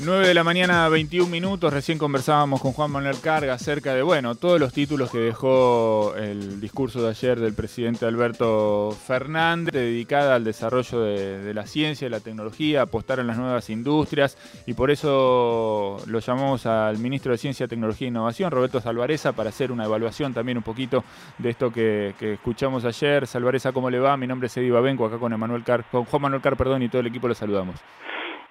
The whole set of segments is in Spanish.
9 de la mañana, 21 minutos. Recién conversábamos con Juan Manuel Carga acerca de, bueno, todos los títulos que dejó el discurso de ayer del presidente Alberto Fernández, dedicada al desarrollo de, la ciencia y la tecnología, apostar en las nuevas industrias. Y por eso lo llamamos al ministro de Ciencia, Tecnología e Innovación, Roberto Salvareza, para hacer una evaluación también un poquito de esto que, escuchamos ayer. Salvareza, ¿cómo le va? Mi nombre es Eddie Babenco, acá con, Emanuel Car, con Juan Manuel Car, perdón, y todo el equipo lo saludamos.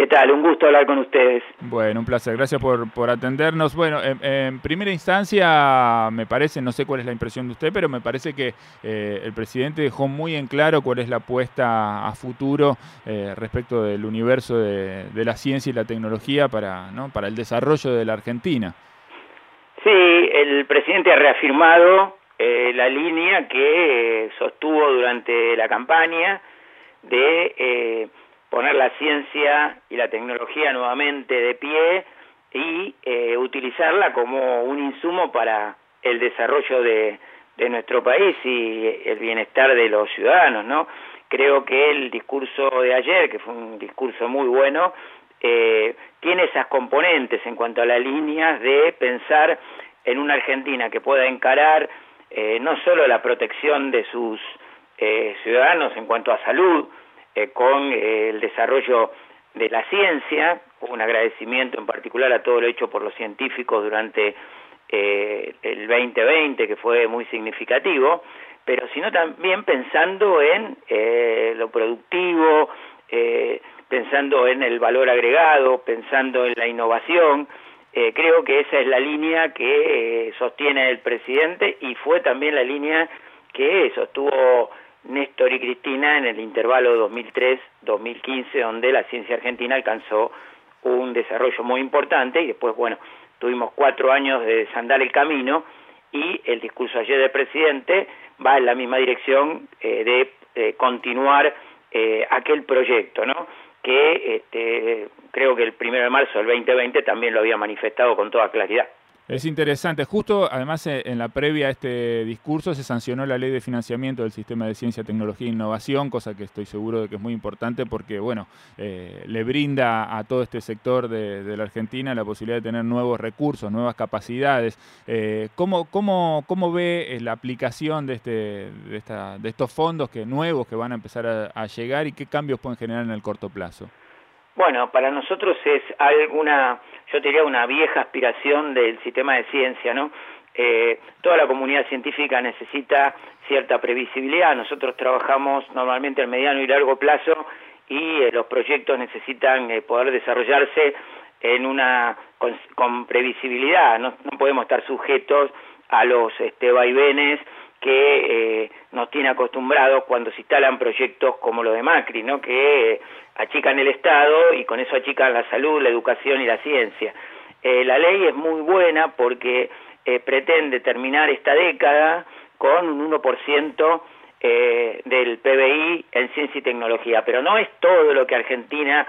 ¿Qué tal? Un gusto hablar con ustedes. Bueno, un placer. Gracias por, por atendernos. Bueno, en, primera instancia, me parece, no sé cuál es la impresión de usted, pero me parece que eh, el presidente dejó muy en claro cuál es la apuesta a futuro eh, respecto del universo de, la ciencia y la tecnología para, ¿no? para el desarrollo de la Argentina. Sí, el presidente ha reafirmado eh, la línea que sostuvo durante la campaña de poner la ciencia y la tecnología nuevamente de pie y eh, utilizarla como un insumo para el desarrollo de, nuestro país y el bienestar de los ciudadanos, ¿no? Creo que el discurso de ayer, que fue un discurso muy bueno, eh, tiene esas componentes en cuanto a las líneas de pensar en una Argentina que pueda encarar eh, no solo la protección de sus ciudadanos en cuanto a salud, eh, con eh, el desarrollo de la ciencia, un agradecimiento en particular a todo lo hecho por los científicos durante eh, el 2020, que fue muy significativo, pero sino también pensando en lo productivo, pensando en el valor agregado, pensando en la innovación. creo que esa es la línea que sostiene el presidente y fue también la línea que sostuvo Néstor y Cristina en el intervalo 2003-2015, donde la ciencia argentina alcanzó un desarrollo muy importante y después, bueno, tuvimos cuatro años de desandar el camino y el discurso ayer del presidente va en la misma dirección eh, de eh, continuar eh, aquel proyecto, ¿no? que este, creo que el primero de marzo del 2020 también lo había manifestado con toda claridad. Es interesante. Justo, además, eh, en la previa a este discurso se sancionó la ley de financiamiento del sistema de ciencia, tecnología e innovación, cosa que estoy seguro de que es muy importante porque, bueno, eh, le brinda a todo este sector de, la Argentina la posibilidad de tener nuevos recursos, nuevas capacidades. Eh, ¿cómo, cómo, cómo, ve la aplicación de, este, de, esta, de estos fondos que, nuevos que van a empezar a llegar y qué cambios pueden generar en el corto plazo? Bueno, para nosotros es alguna, yo diría una vieja aspiración del sistema de ciencia, ¿no? Eh, toda la comunidad científica necesita cierta previsibilidad. Nosotros trabajamos normalmente a mediano y largo plazo y eh, los proyectos necesitan eh, poder desarrollarse en una con, previsibilidad. No, no, podemos estar sujetos a los este, vaivenes que eh, nos tiene acostumbrados cuando se instalan proyectos como lo de Macri, ¿no? que eh, achican el Estado y con eso achican la salud, la educación y la ciencia. Eh, la ley es muy buena porque pretende terminar esta década con un 1% del PBI en ciencia y tecnología, pero no es todo lo que Argentina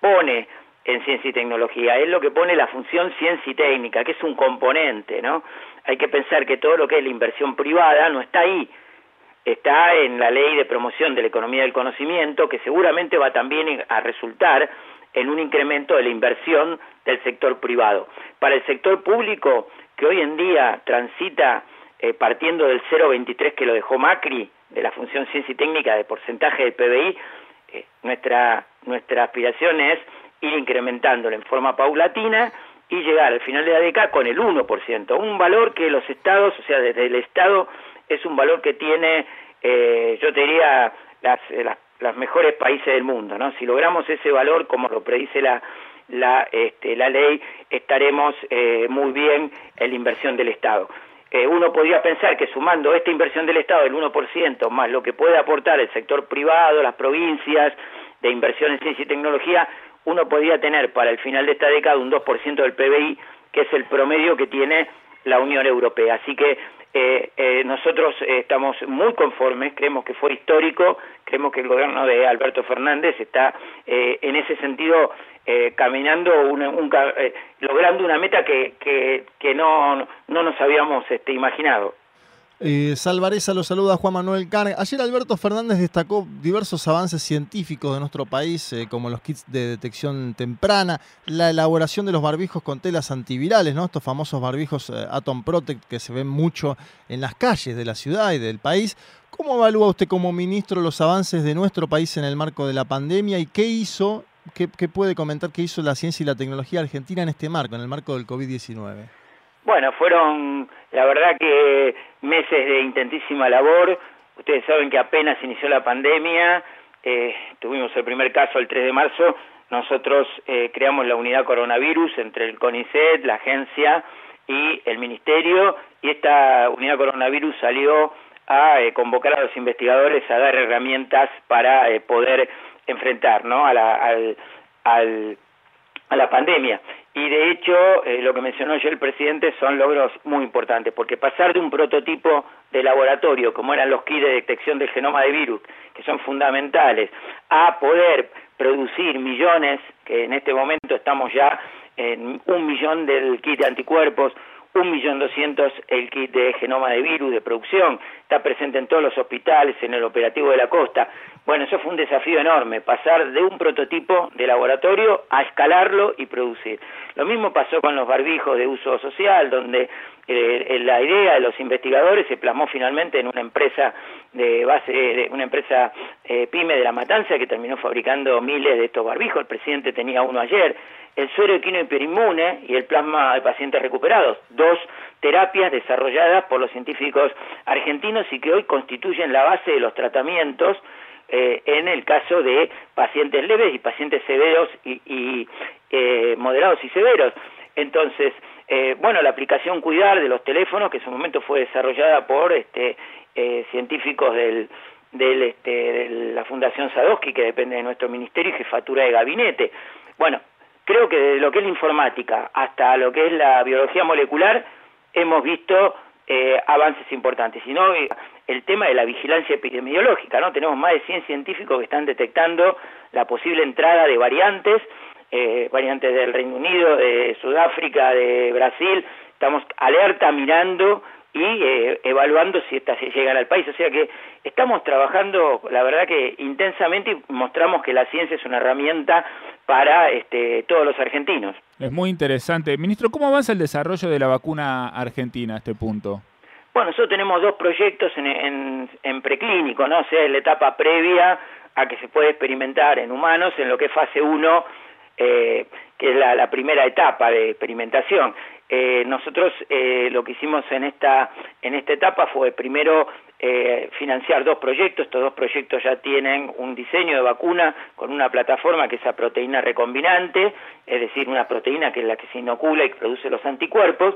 pone en ciencia y tecnología, es lo que pone la función ciencia y técnica, que es un componente, ¿no? Hay que pensar que todo lo que es la inversión privada no está ahí, está en la ley de promoción de la economía del conocimiento, que seguramente va también a resultar en un incremento de la inversión del sector privado. Para el sector público, que hoy en día transita eh, partiendo del 0,23 que lo dejó Macri, de la función ciencia y técnica de porcentaje del PBI, eh, nuestra, nuestra aspiración es ir incrementándolo en forma paulatina y llegar al final de la década con el 1%, un valor que los estados, o sea, desde el estado es un valor que tiene, eh, yo te diría, las, las, mejores países del mundo, ¿no? Si logramos ese valor, como lo predice la, la, este, la ley, estaremos eh, muy bien en la inversión del Estado. Eh, uno podría pensar que sumando esta inversión del Estado del 1%, más lo que puede aportar el sector privado, las provincias, de inversión en ciencia y tecnología, uno podría tener para el final de esta década un 2% del PBI, que es el promedio que tiene la Unión Europea. Así que eh, eh, nosotros estamos muy conformes, creemos que fue histórico, creemos que el gobierno de Alberto Fernández está eh, en ese sentido caminando, logrando una meta que, que, que no, no nos habíamos este, imaginado. Eh, Salvareza lo saluda Juan Manuel Carg. Ayer Alberto Fernández destacó diversos avances científicos de nuestro país, eh, como los kits de detección temprana, la elaboración de los barbijos con telas antivirales, ¿no? estos famosos barbijos eh, Atom Protect que se ven mucho en las calles de la ciudad y del país. ¿Cómo evalúa usted como ministro los avances de nuestro país en el marco de la pandemia y qué hizo, qué, qué puede comentar qué hizo la ciencia y la tecnología argentina en este marco, en el marco del COVID-19? Bueno, fueron la verdad que meses de intentísima labor. Ustedes saben que apenas inició la pandemia, eh, tuvimos el primer caso el 3 de marzo, nosotros eh, creamos la unidad coronavirus entre el CONICET, la agencia y el ministerio, y esta unidad coronavirus salió a eh, convocar a los investigadores a dar herramientas para eh, poder enfrentar ¿no? a, la, al, al, a la pandemia. Y de hecho, eh, lo que mencionó ayer el presidente son logros muy importantes, porque pasar de un prototipo de laboratorio, como eran los kits de detección del genoma de virus, que son fundamentales, a poder producir millones, que en este momento estamos ya en un millón del kit de anticuerpos, un millón doscientos el kit de genoma de virus de producción, está presente en todos los hospitales, en el operativo de la costa. Bueno, eso fue un desafío enorme, pasar de un prototipo de laboratorio a escalarlo y producir. Lo mismo pasó con los barbijos de uso social, donde eh, la idea de los investigadores se plasmó finalmente en una empresa de base, de una empresa eh, pyme de la Matanza que terminó fabricando miles de estos barbijos. El presidente tenía uno ayer el suero equino hiperinmune y el plasma de pacientes recuperados, dos terapias desarrolladas por los científicos argentinos y que hoy constituyen la base de los tratamientos eh, en el caso de pacientes leves y pacientes severos y, y eh, moderados y severos. Entonces, eh, bueno, la aplicación Cuidar de los teléfonos, que en su momento fue desarrollada por este, eh, científicos del, del, este, de la Fundación Sadowski, que depende de nuestro ministerio, y jefatura de gabinete. Bueno, creo que de lo que es la informática hasta lo que es la biología molecular hemos visto eh, avances importantes. Y no el tema de la vigilancia epidemiológica, ¿no? Tenemos más de 100 científicos que están detectando la posible entrada de variantes, eh, variantes del Reino Unido, de Sudáfrica, de Brasil. Estamos alerta mirando y eh, evaluando si estas llegan al país. O sea que estamos trabajando, la verdad que intensamente y mostramos que la ciencia es una herramienta para este, todos los argentinos. Es muy interesante. Ministro, ¿cómo avanza el desarrollo de la vacuna argentina a este punto? Bueno, nosotros tenemos dos proyectos en, en, en preclínico, ¿no? O sea, es la etapa previa a que se puede experimentar en humanos, en lo que es fase 1, eh, que es la, la primera etapa de experimentación. Eh, nosotros eh, lo que hicimos en esta, en esta etapa fue primero eh, financiar dos proyectos. Estos dos proyectos ya tienen un diseño de vacuna con una plataforma que es la proteína recombinante, es decir, una proteína que es la que se inocula y produce los anticuerpos.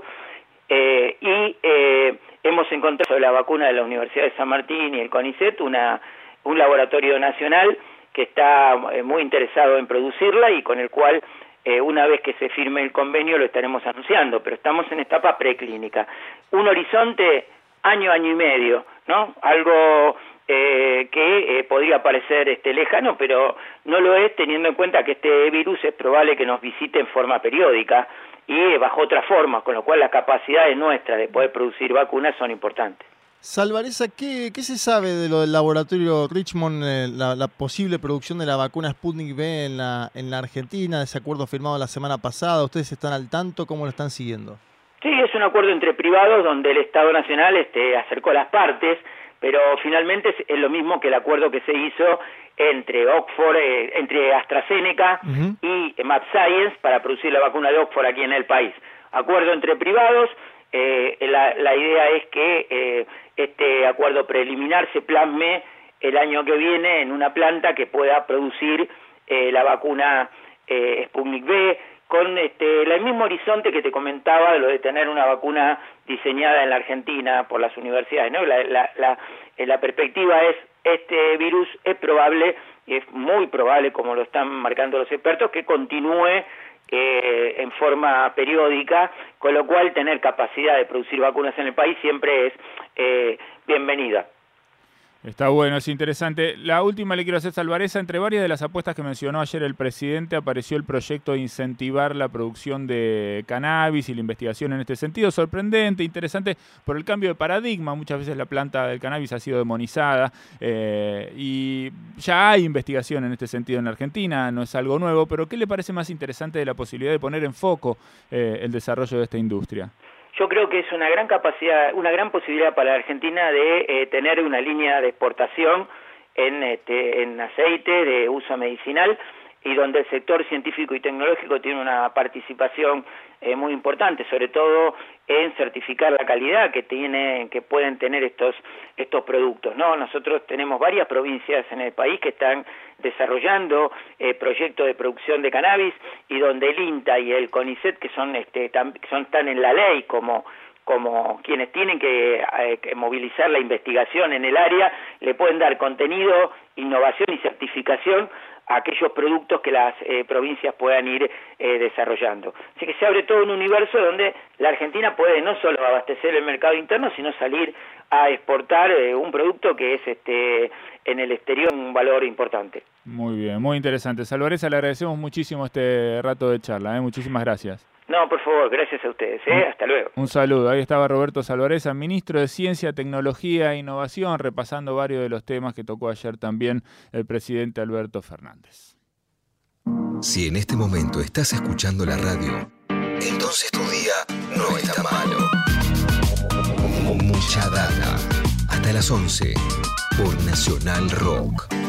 Eh, y eh, hemos encontrado sobre la vacuna de la Universidad de San Martín y el CONICET una, un laboratorio nacional que está eh, muy interesado en producirla y con el cual eh, una vez que se firme el convenio lo estaremos anunciando, pero estamos en etapa preclínica. Un horizonte año, año y medio, ¿no? Algo eh, que eh, podría parecer este, lejano, pero no lo es teniendo en cuenta que este virus es probable que nos visite en forma periódica y bajo otras formas, con lo cual las capacidades nuestras de poder producir vacunas son importantes. Salvareza, ¿qué, ¿qué, se sabe de lo del laboratorio Richmond, eh, la, la, posible producción de la vacuna Sputnik V en la, en la Argentina, ese acuerdo firmado la semana pasada? ¿Ustedes están al tanto? ¿Cómo lo están siguiendo? Sí, es un acuerdo entre privados donde el Estado Nacional este, acercó las partes, pero finalmente es, es lo mismo que el acuerdo que se hizo entre Oxford, eh, entre AstraZeneca uh -huh. y Map Science para producir la vacuna de Oxford aquí en el país. Acuerdo entre privados, eh, la, la, idea es que eh, este acuerdo preliminar se plasme el año que viene en una planta que pueda producir eh, la vacuna eh, Sputnik V con este, el mismo horizonte que te comentaba de lo de tener una vacuna diseñada en la Argentina por las universidades. ¿no? La, la, la, eh, la perspectiva es, este virus es probable, y es muy probable, como lo están marcando los expertos, que continúe eh, en forma periódica, con lo cual tener capacidad de producir vacunas en el país siempre es eh, bienvenida. Está bueno, es interesante. La última le quiero hacer Salvareza. Entre varias de las apuestas que mencionó ayer el presidente apareció el proyecto de incentivar la producción de cannabis y la investigación en este sentido. Sorprendente, interesante por el cambio de paradigma. Muchas veces la planta del cannabis ha sido demonizada eh, y ya hay investigación en este sentido en Argentina, no es algo nuevo, pero ¿qué le parece más interesante de la posibilidad de poner en foco eh, el desarrollo de esta industria? Yo creo que es una gran capacidad, una gran posibilidad para la Argentina de eh, tener una línea de exportación en, este, en aceite de uso medicinal y donde el sector científico y tecnológico tiene una participación eh, muy importante, sobre todo en certificar la calidad que tienen, que pueden tener estos estos productos. No, nosotros tenemos varias provincias en el país que están desarrollando eh, proyectos de producción de cannabis y donde el INTA y el CONICET, que son este, son están en la ley como como quienes tienen eh, que, movilizar la investigación en el área, le pueden dar contenido, innovación y certificación aquellos productos que las eh, provincias puedan ir eh, desarrollando. Así que se abre todo un universo donde la Argentina puede no solo abastecer el mercado interno, sino salir a exportar eh, un producto que es este en el exterior un valor importante. Muy bien, muy interesante. Salvareza, le agradecemos muchísimo este rato de charla. Muchísimas gracias. No, por favor, gracias a ustedes. ¿eh? Hasta luego. Un saludo. Ahí estaba Roberto Salvareza, ministro de Ciencia, Tecnología e Innovación, repasando varios de los temas que tocó ayer también el presidente Alberto Fernández. Si en este momento estás escuchando la radio, entonces tu día no está malo. Mucha data. Hasta las 11 por Nacional Rock.